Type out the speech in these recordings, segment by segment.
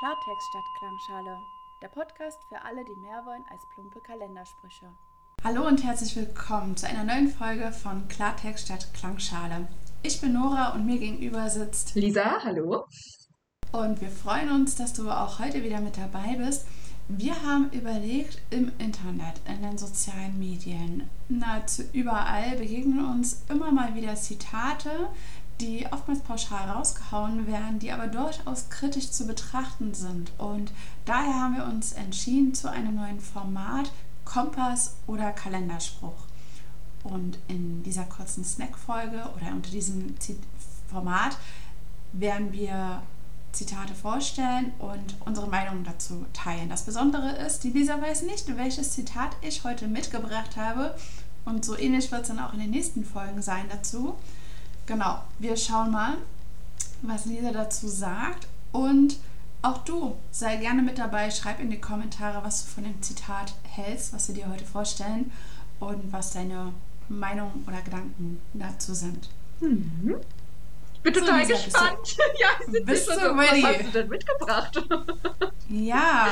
Klartext statt Klangschale. Der Podcast für alle, die mehr wollen als plumpe Kalendersprüche. Hallo und herzlich willkommen zu einer neuen Folge von Klartext statt Klangschale. Ich bin Nora und mir gegenüber sitzt Lisa, hallo. Und wir freuen uns, dass du auch heute wieder mit dabei bist. Wir haben überlegt, im Internet, in den sozialen Medien, nahezu überall begegnen uns immer mal wieder Zitate, die oftmals pauschal rausgehauen werden, die aber durchaus kritisch zu betrachten sind. Und daher haben wir uns entschieden zu einem neuen Format, Kompass oder Kalenderspruch. Und in dieser kurzen Snack-Folge oder unter diesem Format werden wir Zitate vorstellen und unsere Meinung dazu teilen. Das Besondere ist, die Lisa weiß nicht, welches Zitat ich heute mitgebracht habe. Und so ähnlich wird es dann auch in den nächsten Folgen sein dazu. Genau, wir schauen mal, was Lisa dazu sagt. Und auch du sei gerne mit dabei. Schreib in die Kommentare, was du von dem Zitat hältst, was wir dir heute vorstellen und was deine Meinung oder Gedanken dazu sind. Mhm. Ich bin total so, gespannt. Bist du, ja, bist du so, ready? Was hast du denn mitgebracht? ja,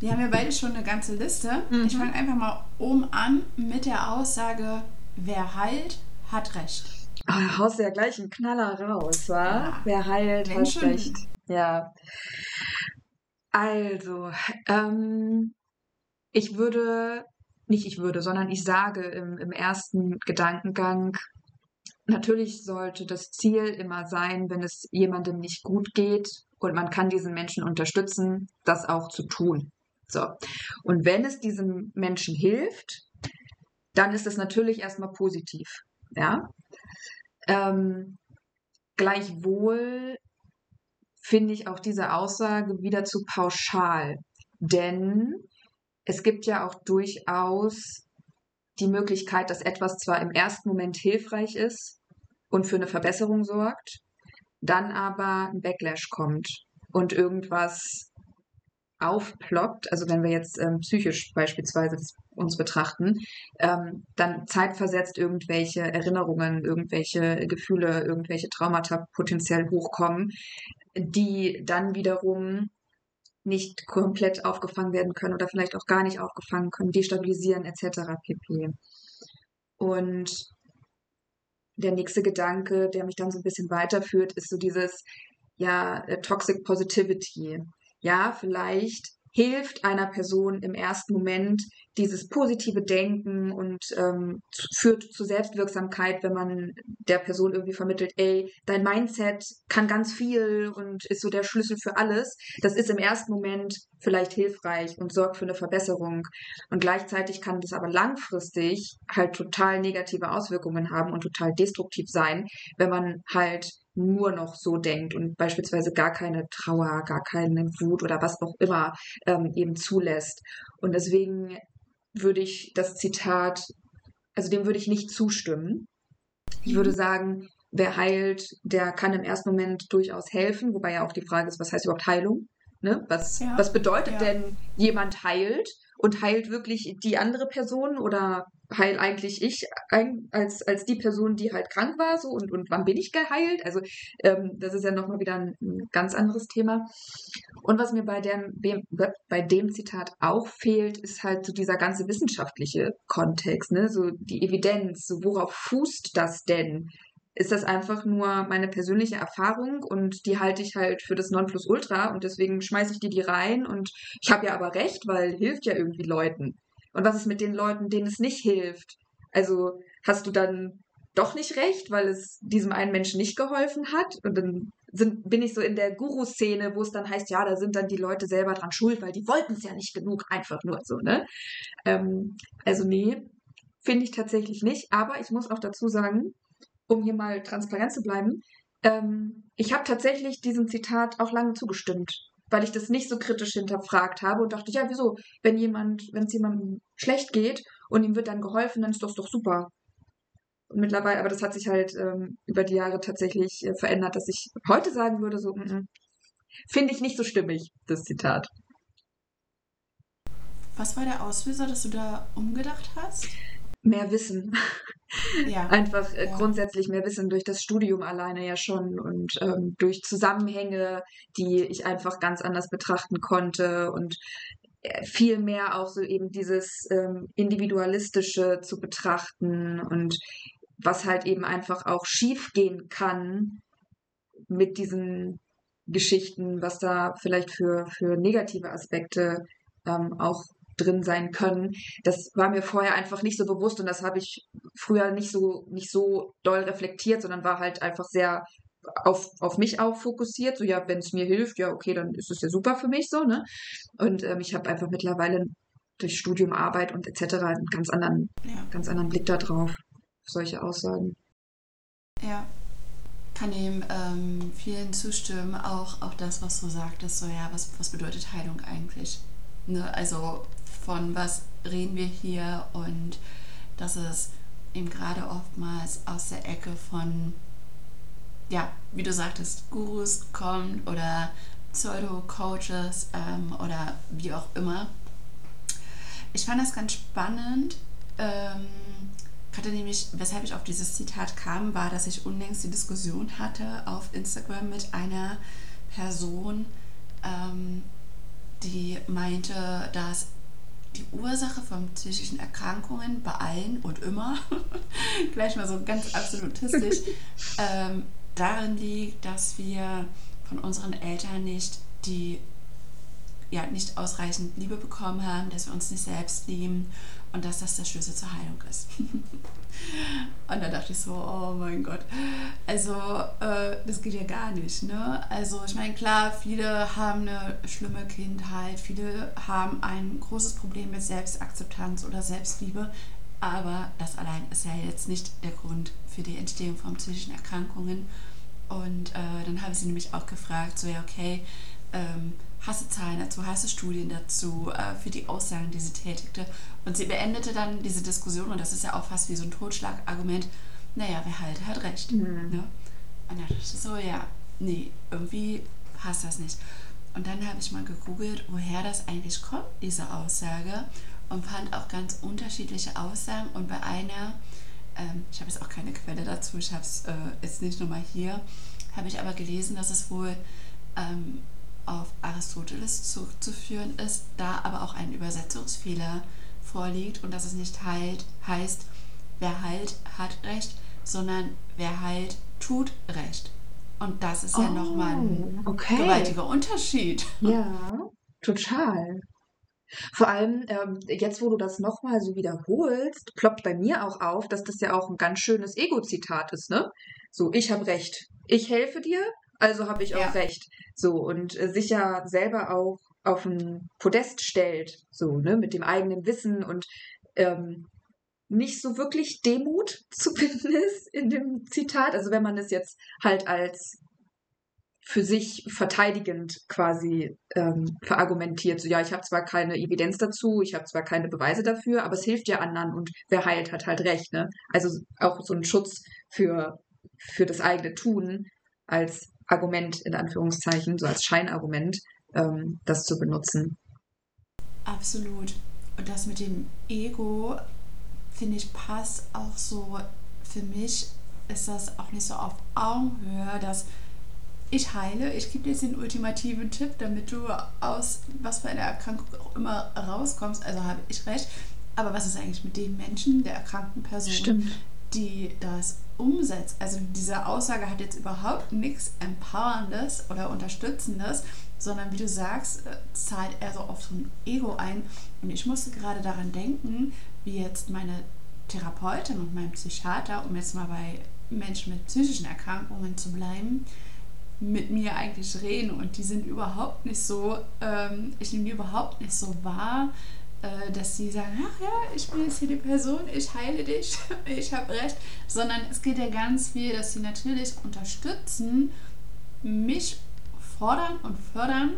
wir haben ja beide schon eine ganze Liste. Mhm. Ich fange einfach mal oben an mit der Aussage, wer heilt, hat Recht. Oh, haust du ja gleich einen Knaller raus, wa? Ja, Wer heilt, hat schon. recht. Ja. Also, ähm, ich würde, nicht ich würde, sondern ich sage im, im ersten Gedankengang, natürlich sollte das Ziel immer sein, wenn es jemandem nicht gut geht und man kann diesen Menschen unterstützen, das auch zu tun. So. Und wenn es diesem Menschen hilft, dann ist es natürlich erstmal positiv. Ja. Ähm, gleichwohl finde ich auch diese Aussage wieder zu pauschal, denn es gibt ja auch durchaus die Möglichkeit, dass etwas zwar im ersten Moment hilfreich ist und für eine Verbesserung sorgt, dann aber ein Backlash kommt und irgendwas aufploppt, also wenn wir jetzt ähm, psychisch beispielsweise uns betrachten, ähm, dann zeitversetzt irgendwelche Erinnerungen, irgendwelche Gefühle, irgendwelche Traumata potenziell hochkommen, die dann wiederum nicht komplett aufgefangen werden können oder vielleicht auch gar nicht aufgefangen können, destabilisieren etc. pp. Und der nächste Gedanke, der mich dann so ein bisschen weiterführt, ist so dieses, ja, äh, Toxic Positivity ja, vielleicht hilft einer Person im ersten Moment dieses positive Denken und ähm, führt zu Selbstwirksamkeit, wenn man der Person irgendwie vermittelt, ey, dein Mindset kann ganz viel und ist so der Schlüssel für alles. Das ist im ersten Moment vielleicht hilfreich und sorgt für eine Verbesserung. Und gleichzeitig kann das aber langfristig halt total negative Auswirkungen haben und total destruktiv sein, wenn man halt nur noch so denkt und beispielsweise gar keine Trauer, gar keine Wut oder was auch immer ähm, eben zulässt. Und deswegen würde ich das Zitat, also dem würde ich nicht zustimmen. Ich würde mhm. sagen, wer heilt, der kann im ersten Moment durchaus helfen, wobei ja auch die Frage ist, was heißt überhaupt Heilung? Ne? Was, ja. was bedeutet ja. denn jemand heilt? Und heilt wirklich die andere Person oder heil eigentlich ich als, als die Person, die halt krank war, so und, und wann bin ich geheilt? Also ähm, das ist ja nochmal wieder ein, ein, ganz anderes Thema. Und was mir bei dem, bei dem Zitat auch fehlt, ist halt so dieser ganze wissenschaftliche Kontext, ne? So die Evidenz, so worauf fußt das denn? Ist das einfach nur meine persönliche Erfahrung und die halte ich halt für das Nonplusultra und deswegen schmeiße ich die die rein und ich habe ja aber recht, weil hilft ja irgendwie Leuten. Und was ist mit den Leuten, denen es nicht hilft? Also hast du dann doch nicht recht, weil es diesem einen Menschen nicht geholfen hat? Und dann sind, bin ich so in der Guru-Szene, wo es dann heißt, ja, da sind dann die Leute selber dran schuld, weil die wollten es ja nicht genug, einfach nur so, ne? Ähm, also nee, finde ich tatsächlich nicht. Aber ich muss auch dazu sagen, um hier mal transparent zu bleiben, ähm, ich habe tatsächlich diesem Zitat auch lange zugestimmt weil ich das nicht so kritisch hinterfragt habe und dachte, ja, wieso, wenn jemand, wenn es jemandem schlecht geht und ihm wird dann geholfen, dann ist das doch super. Und mittlerweile, aber das hat sich halt ähm, über die Jahre tatsächlich äh, verändert, dass ich heute sagen würde, so, finde ich nicht so stimmig, das Zitat. Was war der Auslöser, dass du da umgedacht hast? Mehr Wissen. Ja. Einfach äh, Ja. grundsätzlich mehr Wissen durch das Studium alleine ja schon und ähm, durch Zusammenhänge, die ich einfach ganz anders betrachten konnte und äh, viel mehr auch so eben dieses ähm, Individualistische zu betrachten und was halt eben einfach auch schiefgehen kann mit diesen Geschichten, was da vielleicht für, für negative Aspekte ähm, auch drin sein können. Das war mir vorher einfach nicht so bewusst und das habe ich früher nicht so, nicht so doll reflektiert, sondern war halt einfach sehr auf, auf mich auch fokussiert. So, ja, wenn es mir hilft, ja, okay, dann ist es ja super für mich so, ne? Und ähm, ich habe einfach mittlerweile durch Studium, Arbeit und etc. einen ganz anderen, Ja. ganz anderen Blick da drauf, auf solche Aussagen. Ja. Kann dem ähm, vielen zustimmen, auch, auch das, was du sagtest, so ja, was, was bedeutet Heilung eigentlich? Ne? Also von was reden wir hier und dass es eben gerade oftmals aus der Ecke von, ja, wie du sagtest, Gurus kommt oder Pseudo-Coaches ähm, oder wie auch immer. Ich fand das ganz spannend. Ähm, hatte nämlich, weshalb ich auf dieses Zitat kam, war, dass ich unlängst die Diskussion hatte auf Instagram mit einer Person, ähm, die meinte, dass die Ursache von psychischen Erkrankungen bei allen und immer, gleich mal so ganz absolutistisch, ähm, darin liegt, dass wir von unseren Eltern nicht die ja, nicht ausreichend Liebe bekommen haben, dass wir uns nicht selbst lieben und dass das der Schlüssel zur Heilung ist. und da dachte ich so, oh mein Gott, also äh, das geht ja gar nicht. Ne? Also ich meine, klar, viele haben eine schlimme Kindheit, viele haben ein großes Problem mit Selbstakzeptanz oder Selbstliebe, aber das allein ist ja jetzt nicht der Grund für die Entstehung von psychischen Erkrankungen. Und äh, dann habe ich sie nämlich auch gefragt, so ja, okay, ähm, du Zahlen dazu, du Studien dazu äh, für die Aussagen, die sie tätigte. Und sie beendete dann diese Diskussion, und das ist ja auch fast wie so ein Totschlagargument, naja, wer halt hat recht. Mhm. Ne? Und da dachte ich so, ja, nee, irgendwie passt das nicht. Und dann habe ich mal gegoogelt, woher das eigentlich kommt, diese Aussage, und fand auch ganz unterschiedliche Aussagen. Und bei einer, ähm, ich habe jetzt auch keine Quelle dazu, ich habe es äh, jetzt nicht nochmal hier, habe ich aber gelesen, dass es wohl ähm, auf Aristoteles zurückzuführen ist, da aber auch ein Übersetzungsfehler vorliegt und dass es nicht heilt, heißt, wer heilt, hat Recht, sondern wer heilt, tut Recht. Und das ist ja Oh, nochmal ein okay. gewaltiger Unterschied. Ja, total. Vor allem, ähm, jetzt wo du das nochmal so wiederholst, ploppt bei mir auch auf, dass das ja auch ein ganz schönes Ego-Zitat ist, ne? So, ich habe Recht. Ich helfe dir, also habe ich Ja. auch Recht. So, und äh, sich ja selber auch auf ein Podest stellt, so, ne, mit dem eigenen Wissen und ähm, nicht so wirklich Demut zu finden ist in dem Zitat. Also wenn man es jetzt halt als für sich verteidigend quasi ähm, verargumentiert. So, ja, ich habe zwar keine Evidenz dazu, ich habe zwar keine Beweise dafür, aber es hilft ja anderen und wer heilt, hat halt recht. Ne? Also auch so ein Schutz für, für das eigene Tun als Argument in Anführungszeichen, so als Scheinargument, ähm, das zu benutzen. Absolut. Und das mit dem Ego, finde ich, passt auch so. Für mich ist das auch nicht so auf Augenhöhe, dass ich heile, ich gebe dir jetzt den ultimativen Tipp, damit du aus was für einer Erkrankung auch immer rauskommst. Also habe ich recht. Aber was ist eigentlich mit dem Menschen, der erkrankten Person, die das umsetzt? Also diese Aussage hat jetzt überhaupt nichts Empowerndes oder Unterstützendes, sondern wie du sagst, äh, zahlt er so auf so ein Ego ein. Und ich musste gerade daran denken, wie jetzt meine Therapeutin und mein Psychiater, um jetzt mal bei Menschen mit psychischen Erkrankungen zu bleiben, mit mir eigentlich reden und die sind überhaupt nicht so, ähm, ich nehme die überhaupt nicht so wahr, dass sie sagen, ach ja, ich bin jetzt hier die Person, ich heile dich, ich habe recht, sondern es geht ja ganz viel, dass sie natürlich unterstützen, mich fordern und fördern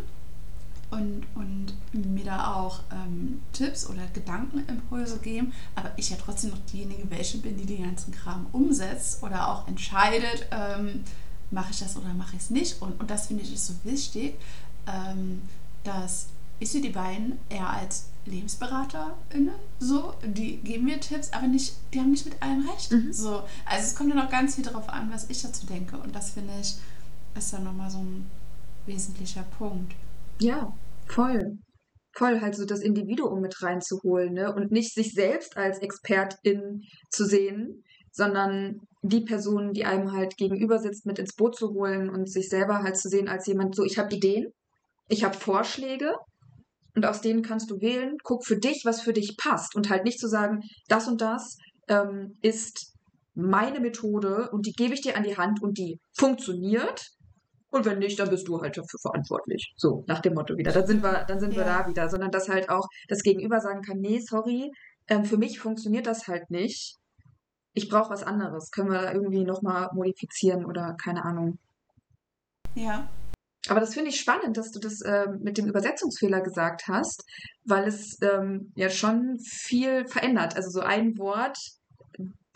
und, und mir da auch ähm, Tipps oder Gedankenimpulse geben, aber ich ja trotzdem noch diejenige welche bin, die den ganzen Kram umsetzt oder auch entscheidet, ähm, mache ich das oder mache ich es nicht. Und, und das finde ich ist so wichtig, ähm, dass ich sehe die beiden eher als LebensberaterInnen, so, die geben mir Tipps, aber nicht, die haben nicht mit allem recht. Mhm. So, also es kommt ja noch ganz viel darauf an, was ich dazu denke. Und das finde ich, ist dann nochmal so ein wesentlicher Punkt. Ja, voll. Voll, halt so das Individuum mit reinzuholen, ne? Und nicht sich selbst als Expertin zu sehen, sondern die Person, die einem halt gegenüber sitzt, mit ins Boot zu holen und sich selber halt zu sehen als jemand, so, ich habe Ideen, ich habe Vorschläge und aus denen kannst du wählen, guck für dich, was für dich passt und halt nicht zu sagen, das und das ähm, ist meine Methode und die gebe ich dir an die Hand und die funktioniert. Und wenn nicht, dann bist du halt dafür verantwortlich. So, nach dem Motto wieder. Dann sind wir, dann sind wir Ja. da wieder. Sondern dass halt auch das Gegenüber sagen kann, nee, sorry, ähm, für mich funktioniert das halt nicht. Ich brauche was anderes. Können wir da irgendwie nochmal modifizieren oder keine Ahnung. Ja, Aber das finde ich spannend, dass du das ähm, mit dem Übersetzungsfehler gesagt hast, weil es ähm, ja schon viel verändert. Also so ein Wort,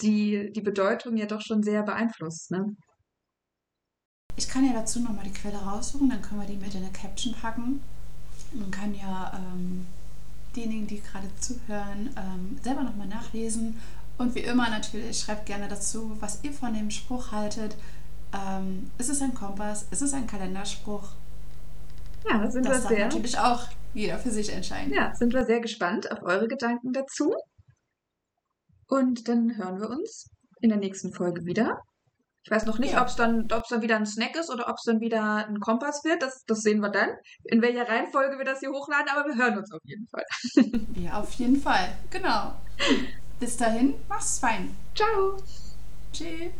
die die Bedeutung ja doch schon sehr beeinflusst. Ne? ich kann ja dazu nochmal die Quelle raussuchen, dann können wir die mit in eine Caption packen. Man kann ja ähm, diejenigen, die gerade zuhören, ähm, selber nochmal nachlesen. Und wie immer natürlich, schreibt gerne dazu, was ihr von dem Spruch haltet. Ähm, ist es ein Kompass? Ist es ein Kalenderspruch? Ja, sind Das wir sehr. natürlich auch jeder für sich entscheiden. Ja, sind wir sehr gespannt auf eure Gedanken dazu. Und dann hören wir uns in der nächsten Folge wieder. Ich weiß noch nicht, Ja. ob es dann, ob's dann wieder ein Snack ist oder ob es dann wieder ein Kompass wird. Das, das sehen wir dann. In welcher Reihenfolge wir das hier hochladen, aber wir hören uns auf jeden Fall. Ja, auf jeden Fall. Genau. Bis dahin, mach's fein. Ciao! Tschüss.